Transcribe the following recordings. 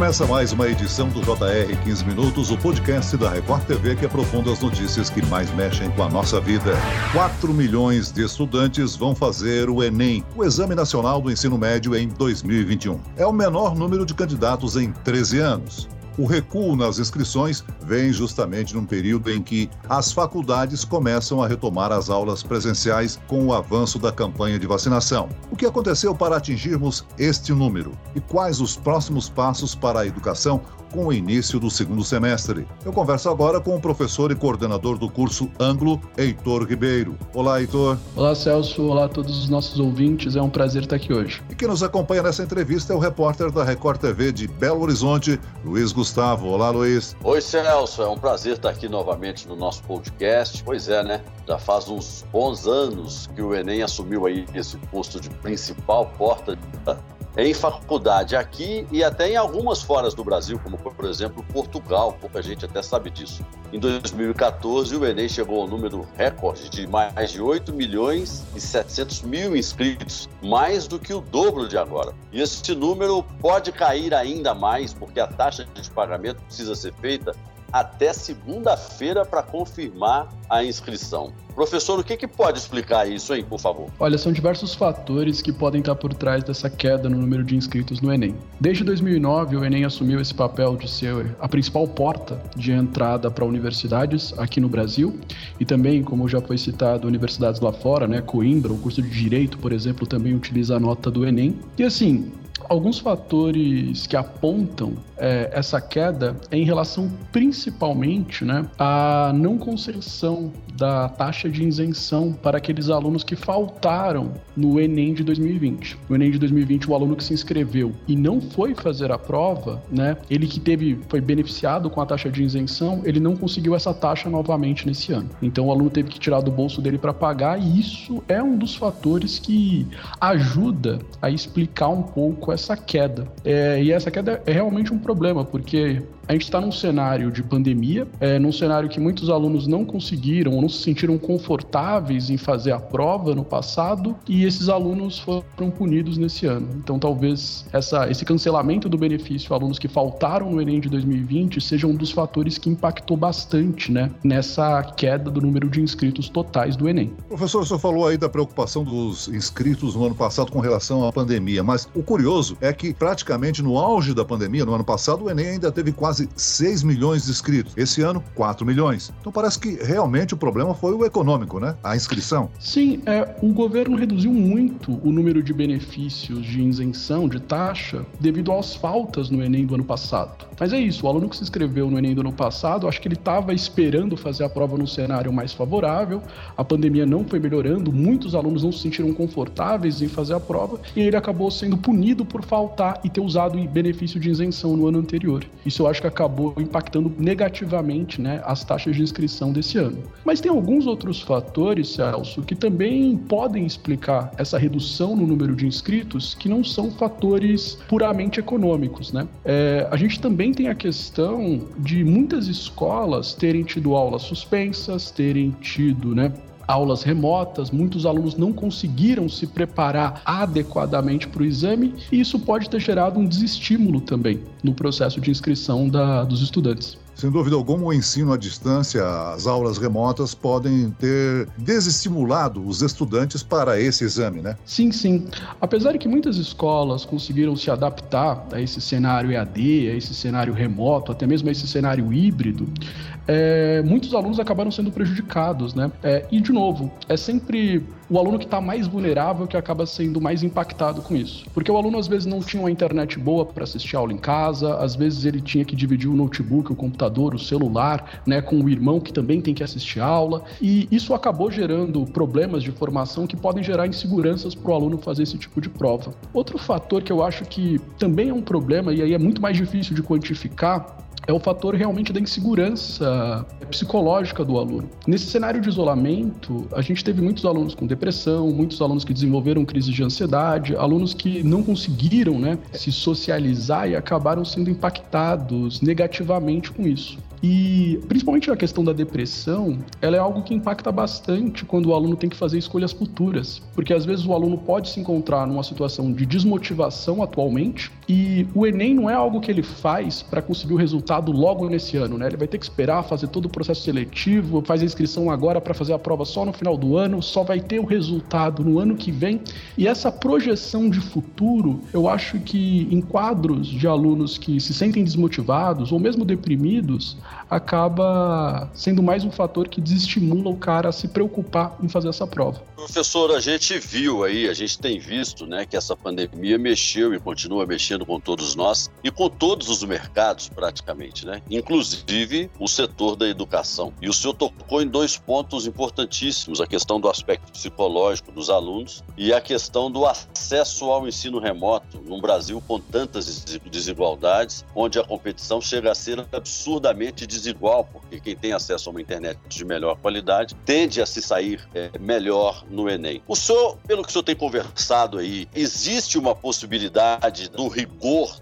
Começa mais uma edição do JR 15 Minutos, o podcast da Record TV que aprofunda as notícias que mais mexem com a nossa vida. 4 milhões de estudantes vão fazer o Enem, o Exame Nacional do Ensino Médio, em 2021. É o menor número de candidatos em 13 anos. O recuo nas inscrições vem justamente num período em que as faculdades começam a retomar as aulas presenciais com o avanço da campanha de vacinação. O que aconteceu para atingirmos este número? E quais os próximos passos para a educação com o início do segundo semestre. Eu converso agora com o professor e coordenador do curso Anglo, Heitor Ribeiro. Olá, Heitor. Olá, Celso. Olá a todos os nossos ouvintes. É um prazer estar aqui hoje. E quem nos acompanha nessa entrevista é o repórter da Record TV de Belo Horizonte, Luiz Gustavo. Olá, Luiz. Oi, Celso. É um prazer estar aqui novamente no nosso podcast. Pois é, né? Já faz uns bons anos que o Enem assumiu aí esse posto de principal porta em faculdade aqui e até em algumas fora do Brasil, como por exemplo Portugal, pouca gente até sabe disso. Em 2014, o Enem chegou ao número recorde de mais de 8 milhões e 700 mil inscritos, mais do que o dobro de agora. E esse número pode cair ainda mais, porque a taxa de pagamento precisa ser feita até segunda-feira para confirmar a inscrição. Professor, o que, que pode explicar isso, hein, por favor? Olha, são diversos fatores que podem estar por trás dessa queda no número de inscritos no Enem. Desde 2009, o Enem assumiu esse papel de ser a principal porta de entrada para universidades aqui no Brasil e também, como já foi citado, universidades lá fora, né, Coimbra, o curso de Direito, por exemplo, também utiliza a nota do Enem. E assim, alguns fatores que apontam é, essa queda é em relação principalmente né, à não concessão da taxa de isenção para aqueles alunos que faltaram no Enem de 2020. No Enem de 2020, o aluno que se inscreveu e não foi fazer a prova, né, ele que teve foi beneficiado com a taxa de isenção, ele não conseguiu essa taxa novamente nesse ano. Então o aluno teve que tirar do bolso dele para pagar e isso é um dos fatores que ajuda a explicar um pouco essa queda. É, e essa queda é realmente um problema, porque a gente está num cenário de pandemia, é, num cenário que muitos alunos não conseguiram ou não se sentiram confortáveis em fazer a prova no passado e esses alunos foram punidos nesse ano. Então, talvez essa, esse cancelamento do benefício a alunos que faltaram no Enem de 2020 seja um dos fatores que impactou bastante né, nessa queda do número de inscritos totais do Enem. Professor, o senhor falou aí da preocupação dos inscritos no ano passado com relação à pandemia, mas o curioso é que praticamente no auge da pandemia, no ano passado, o Enem ainda teve quase quase 6 milhões de inscritos. Esse ano, 4 milhões. Então parece que realmente o problema foi o econômico, né? A inscrição. Sim, é, o governo reduziu muito o número de benefícios de isenção, de taxa, devido às faltas no Enem do ano passado. Mas é isso, o aluno que se inscreveu no Enem do ano passado, acho que ele estava esperando fazer a prova num cenário mais favorável, a pandemia não foi melhorando, muitos alunos não se sentiram confortáveis em fazer a prova, e ele acabou sendo punido por faltar e ter usado o benefício de isenção no ano anterior. Isso eu acho que acabou impactando negativamente né, as taxas de inscrição desse ano. Mas tem alguns outros fatores, Celso, que também podem explicar essa redução no número de inscritos que não são fatores puramente econômicos. Né? É, a gente também tem a questão de muitas escolas terem tido aulas suspensas, terem tido né, aulas remotas, muitos alunos não conseguiram se preparar adequadamente para o exame e isso pode ter gerado um desestímulo também no processo de inscrição da, dos estudantes. Sem dúvida alguma, o ensino à distância, as aulas remotas podem ter desestimulado os estudantes para esse exame, né? Sim, sim. Apesar de que muitas escolas conseguiram se adaptar a esse cenário EAD, a esse cenário remoto, até mesmo a esse cenário híbrido, é, muitos alunos acabaram sendo prejudicados, né? É, e, de novo, é sempre o aluno que está mais vulnerável que acaba sendo mais impactado com isso. Porque o aluno, às vezes, não tinha uma internet boa para assistir aula em casa, às vezes ele tinha que dividir o notebook, o computador, o celular, né, com o irmão que também tem que assistir aula, e isso acabou gerando problemas de formação que podem gerar inseguranças para o aluno fazer esse tipo de prova. Outro fator que eu acho que também é um problema, e aí é muito mais difícil de quantificar, é o fator realmente da insegurança psicológica do aluno. Nesse cenário de isolamento, a gente teve muitos alunos com depressão, muitos alunos que desenvolveram crises de ansiedade, alunos que não conseguiram né, se socializar e acabaram sendo impactados negativamente com isso. E principalmente a questão da depressão, ela é algo que impacta bastante quando o aluno tem que fazer escolhas futuras, porque às vezes o aluno pode se encontrar numa situação de desmotivação atualmente e o Enem não é algo que ele faz para conseguir o resultado logo nesse ano, né? Ele vai ter que esperar fazer todo o processo seletivo, faz a inscrição agora para fazer a prova só no final do ano, só vai ter o resultado no ano que vem. E essa projeção de futuro, eu acho que em quadros de alunos que se sentem desmotivados ou mesmo deprimidos, acaba sendo mais um fator que desestimula o cara a se preocupar em fazer essa prova. Professor, a gente viu aí, a gente tem visto, né, que essa pandemia mexeu e continua mexendo com todos nós e com todos os mercados praticamente, né? Inclusive o setor da educação. E o senhor tocou em dois pontos importantíssimos: a questão do aspecto psicológico dos alunos e a questão do acesso ao ensino remoto num Brasil com tantas desigualdades, onde a competição chega a ser absurdamente desigual, porque quem tem acesso a uma internet de melhor qualidade tende a se sair é, melhor no Enem. O senhor, pelo que o senhor tem conversado aí, existe uma possibilidade do rigor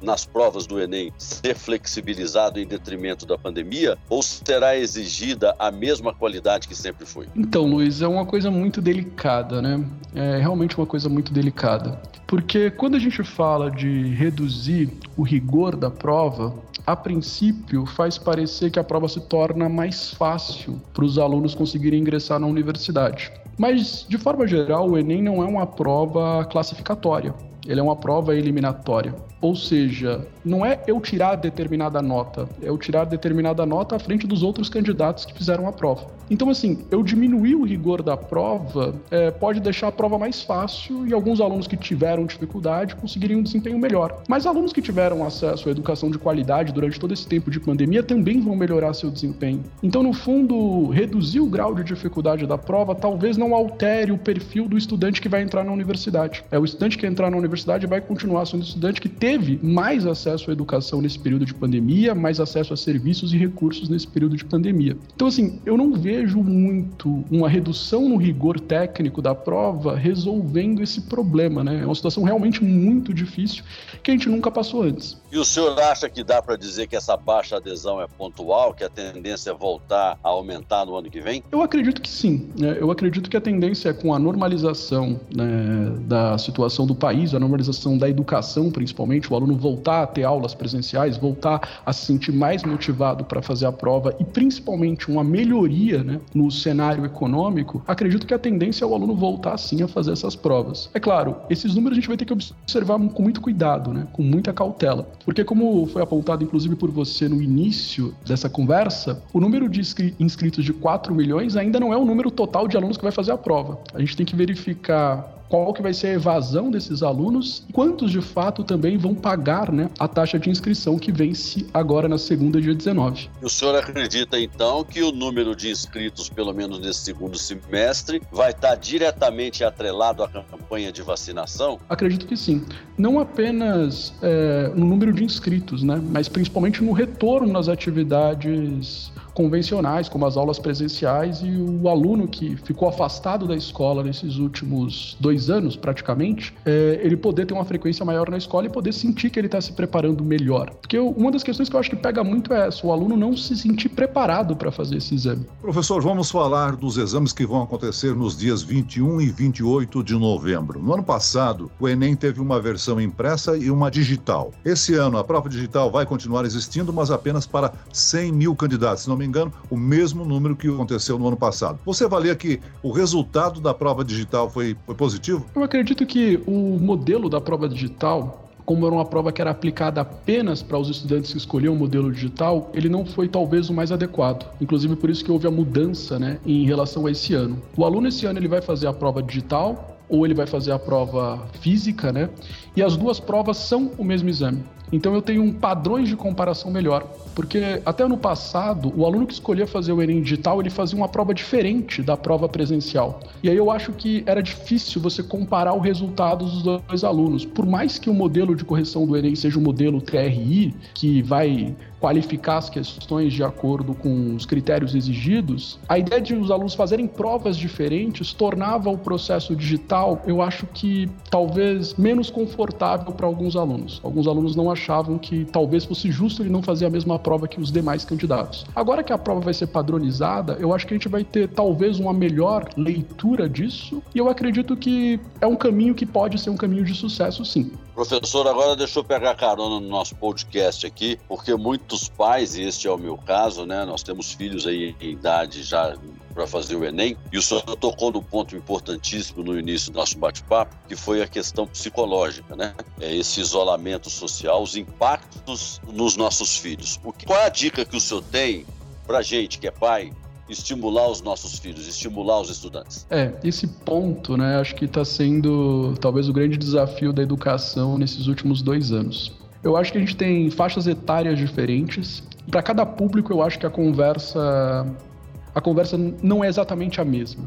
nas provas do Enem ser flexibilizado em detrimento da pandemia ou será exigida a mesma qualidade que sempre foi? Então, Luiz, é uma coisa muito delicada, né? É realmente uma coisa muito delicada. Porque quando a gente fala de reduzir o rigor da prova, a princípio faz parecer que a prova se torna mais fácil para os alunos conseguirem ingressar na universidade. Mas, de forma geral, o Enem não é uma prova classificatória, ele é uma prova eliminatória. Ou seja, não é eu tirar determinada nota, é eu tirar determinada nota à frente dos outros candidatos que fizeram a prova. Então, assim, eu diminuir o rigor da prova é, pode deixar a prova mais fácil e alguns alunos que tiveram dificuldade conseguirem um desempenho melhor. Mas alunos que tiveram acesso à educação de qualidade durante todo esse tempo de pandemia também vão melhorar seu desempenho. Então, no fundo, reduzir o grau de dificuldade da prova talvez não altere o perfil do estudante que vai entrar na universidade. É o estudante que entrar na universidade vai continuar sendo estudante que teve mais acesso à educação nesse período de pandemia, mais acesso a serviços e recursos nesse período de pandemia. Então, assim, eu não vejo muito uma redução no rigor técnico da prova resolvendo esse problema, né? É uma situação realmente muito difícil que a gente nunca passou antes. E o senhor acha que dá para dizer que essa baixa adesão é pontual, que a tendência é voltar a aumentar no ano que vem? Eu acredito que sim. Né? Eu acredito que a tendência é com a normalização né, da situação do país, a normalização da educação, principalmente, o aluno voltar a ter aulas presenciais, voltar a se sentir mais motivado para fazer a prova e principalmente uma melhoria né, no cenário econômico, acredito que a tendência é o aluno voltar sim a fazer essas provas. É claro, esses números a gente vai ter que observar com muito cuidado, né, com muita cautela, porque como foi apontado inclusive por você no início dessa conversa, o número de inscritos de 4 milhões ainda não é o número total de alunos que vai fazer a prova. A gente tem que verificar qual que vai ser a evasão desses alunos e quantos de fato também vão pagar né, a taxa de inscrição que vence agora na segunda, dia 19. o senhor acredita então que o número de inscritos, pelo menos nesse segundo semestre, vai estar diretamente atrelado à campanha de vacinação? Acredito que sim. Não apenas é, no número de inscritos, né, mas principalmente no retorno nas atividades convencionais, como as aulas presenciais, e o aluno que ficou afastado da escola nesses últimos dois anos, praticamente, é, ele poder ter uma frequência maior na escola e poder sentir que ele está se preparando melhor. Porque uma das questões que eu acho que pega muito é essa, o aluno não se sentir preparado para fazer esse exame. Professor, vamos falar dos exames que vão acontecer nos dias 21 e 28 de novembro. No ano passado, o Enem teve uma versão impressa e uma digital. Esse ano, a prova digital vai continuar existindo, mas apenas para 100 mil candidatos. Não me engano, o mesmo número que aconteceu no ano passado. Você avalia que o resultado da prova digital foi, foi positivo? Eu acredito que o modelo da prova digital como era uma prova que era aplicada apenas para os estudantes que escolhiam o modelo digital, ele não foi talvez o mais adequado. Inclusive por isso que houve a mudança, né, em relação a esse ano. O aluno esse ano ele vai fazer a prova digital ou ele vai fazer a prova física, né? E as duas provas são o mesmo exame. Então eu tenho um padrões de comparação melhor, porque até ano passado, o aluno que escolhia fazer o Enem digital, ele fazia uma prova diferente da prova presencial. E aí eu acho que era difícil você comparar o resultado dos dois alunos. Por mais que o modelo de correção do Enem seja o modelo TRI, que vai qualificar as questões de acordo com os critérios exigidos, a ideia de os alunos fazerem provas diferentes tornava o processo digital, eu acho que talvez menos confortável para alguns alunos. Alguns alunos não achavam que talvez fosse justo ele não fazer a mesma prova que os demais candidatos. Agora que a prova vai ser padronizada, eu acho que a gente vai ter talvez uma melhor leitura disso e eu acredito que é um caminho que pode ser um caminho de sucesso, sim. Professor, agora deixa eu pegar carona no nosso podcast aqui, porque muitos pais, e este é o meu caso, né? Nós temos filhos aí em idade já para fazer o Enem, e o senhor tocou no ponto importantíssimo no início do nosso bate-papo, que foi a questão psicológica, né? É esse isolamento social, os impactos nos nossos filhos. O que, qual é a dica que o senhor tem para gente que é pai estimular os nossos filhos, estimular os estudantes? É, esse ponto, né, acho que está sendo talvez o grande desafio da educação nesses últimos dois anos. Eu acho que a gente tem faixas etárias diferentes. Para cada público, eu acho que a conversa a conversa não é exatamente a mesma.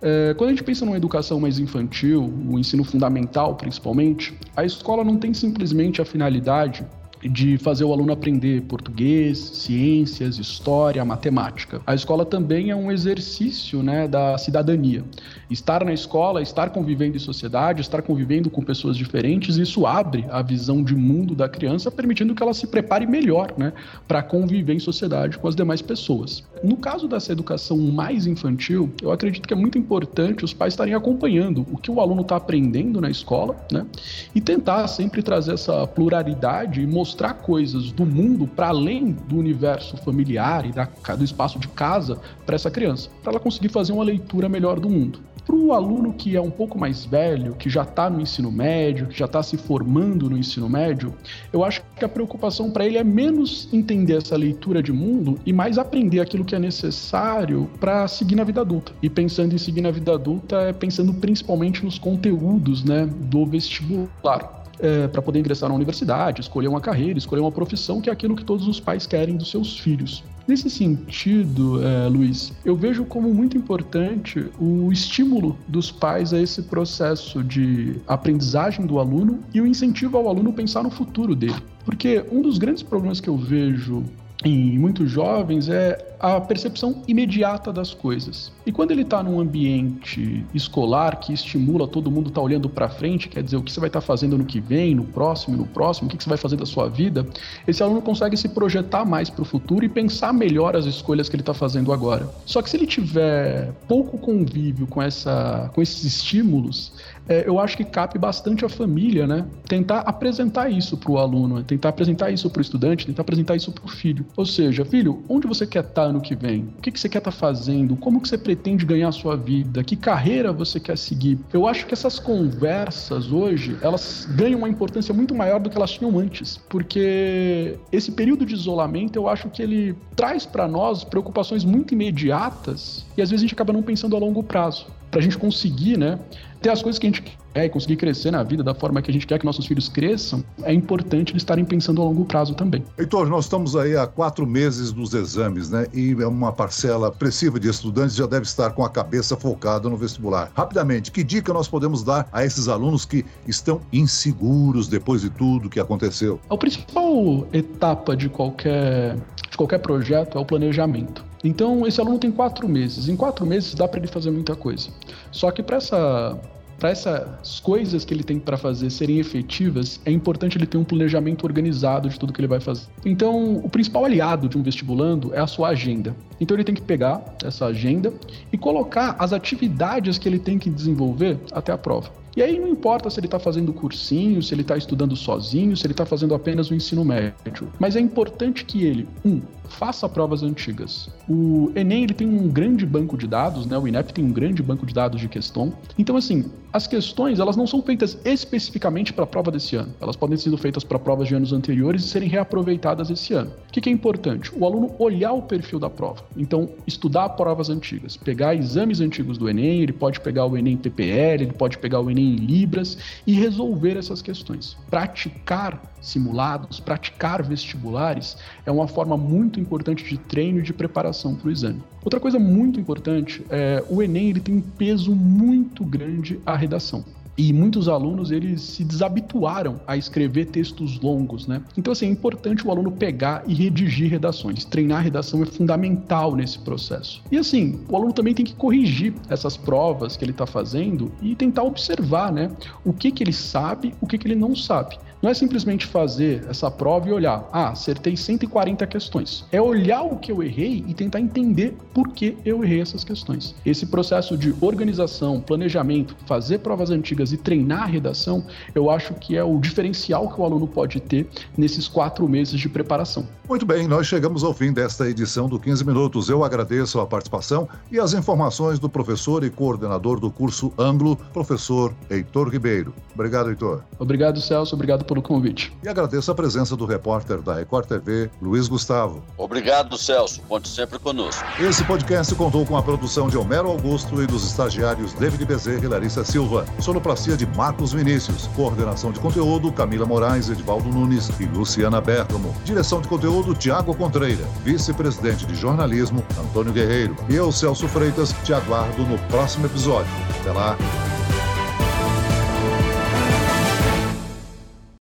É, quando a gente pensa numa educação mais infantil, o ensino fundamental principalmente, a escola não tem simplesmente a finalidade de fazer o aluno aprender português, ciências, história, matemática. A escola também é um exercício né, da cidadania. Estar na escola, estar convivendo em sociedade, estar convivendo com pessoas diferentes, isso abre a visão de mundo da criança, permitindo que ela se prepare melhor né, para conviver em sociedade com as demais pessoas. No caso dessa educação mais infantil, eu acredito que é muito importante os pais estarem acompanhando o que o aluno está aprendendo na escola né, e tentar sempre trazer essa pluralidade e mostrar mostrar coisas do mundo para além do universo familiar e da, do espaço de casa para essa criança, para ela conseguir fazer uma leitura melhor do mundo. Para o aluno que é um pouco mais velho, que já está no ensino médio, que já está se formando no ensino médio, eu acho que a preocupação para ele é menos entender essa leitura de mundo e mais aprender aquilo que é necessário para seguir na vida adulta. E pensando em seguir na vida adulta, é pensando principalmente nos conteúdos né, do vestibular é, para poder ingressar na universidade, escolher uma carreira, escolher uma profissão, que é aquilo que todos os pais querem dos seus filhos. Nesse sentido, é, Luiz, eu vejo como muito importante o estímulo dos pais a esse processo de aprendizagem do aluno e o incentivo ao aluno pensar no futuro dele. Porque um dos grandes problemas que eu vejo em muitos jovens é a percepção imediata das coisas. E quando ele está num ambiente escolar que estimula todo mundo estar tá olhando para frente, quer dizer, o que você vai estar tá fazendo no que vem, no próximo, no próximo, o que, que você vai fazer da sua vida, esse aluno consegue se projetar mais para o futuro e pensar melhor as escolhas que ele está fazendo agora. Só que se ele tiver pouco convívio com, essa, com esses estímulos, é, eu acho que cabe bastante a família, né? Tentar apresentar isso para o aluno, tentar apresentar isso para o estudante, tentar apresentar isso para o filho. Ou seja, filho, onde você quer estar tá ano que vem? O que, que você quer estar tá fazendo? Como que você pretende ganhar a sua vida? Que carreira você quer seguir? Eu acho que essas conversas hoje, elas ganham uma importância muito maior do que elas tinham antes, porque esse período de isolamento, eu acho que ele traz para nós preocupações muito imediatas e às vezes a gente acaba não pensando a longo prazo. Para a gente conseguir, né, ter as coisas que a gente quer e conseguir crescer na vida da forma que a gente quer que nossos filhos cresçam, é importante eles estarem pensando a longo prazo também. Heitor, nós estamos aí há quatro meses dos exames, né? E uma parcela expressiva de estudantes já deve estar com a cabeça focada no vestibular. Rapidamente, que dica nós podemos dar a esses alunos que estão inseguros depois de tudo que aconteceu? A principal etapa de qualquer, de qualquer projeto é o planejamento. Então, esse aluno tem quatro meses. Em quatro meses dá para ele fazer muita coisa. Só que para essa para essas coisas que ele tem para fazer serem efetivas, é importante ele ter um planejamento organizado de tudo que ele vai fazer. Então, o principal aliado de um vestibulando é a sua agenda. Então, ele tem que pegar essa agenda e colocar as atividades que ele tem que desenvolver até a prova. E aí não importa se ele está fazendo cursinho, se ele está estudando sozinho, se ele está fazendo apenas o ensino médio. Mas é importante que ele, um, faça provas antigas. O Enem ele tem um grande banco de dados, né? O INEP tem um grande banco de dados de questão. Então, assim, as questões elas não são feitas especificamente para a prova desse ano. Elas podem ser feitas para provas de anos anteriores e serem reaproveitadas esse ano. O que, que é importante? O aluno olhar o perfil da prova. Então, estudar provas antigas, pegar exames antigos do Enem, ele pode pegar o Enem PPL, ele pode pegar o Enem em Libras e resolver essas questões. Praticar simulados, praticar vestibulares é uma forma muito importante de treino e de preparação para o exame. Outra coisa muito importante é o Enem ele tem um peso muito grande à redação. E muitos alunos, eles se desabituaram a escrever textos longos, né? Então, assim, é importante o aluno pegar e redigir redações. Treinar a redação é fundamental nesse processo. E, assim, o aluno também tem que corrigir essas provas que ele está fazendo e tentar observar, né? O que, que ele sabe, o que, que ele não sabe. Não é simplesmente fazer essa prova e olhar, ah, acertei 140 questões. É olhar o que eu errei e tentar entender por que eu errei essas questões. Esse processo de organização, planejamento, fazer provas antigas e treinar a redação, eu acho que é o diferencial que o aluno pode ter nesses quatro meses de preparação. Muito bem, nós chegamos ao fim desta edição do 15 Minutos. Eu agradeço a participação e as informações do professor e coordenador do curso Anglo, professor Heitor Ribeiro. Obrigado, Heitor. Obrigado, Celso. Obrigado por pelo convite. E agradeço a presença do repórter da Record TV, Luiz Gustavo. Obrigado, Celso. Conte sempre conosco. Esse podcast contou com a produção de Homero Augusto e dos estagiários David Bezerra e Larissa Silva. Sonoplastia de Marcos Vinícius. Coordenação de conteúdo, Camila Moraes, Edvaldo Nunes e Luciana Bergamo. Direção de conteúdo, Tiago Contreira. Vice-presidente de jornalismo, Antônio Guerreiro. E eu, Celso Freitas, te aguardo no próximo episódio. Até lá.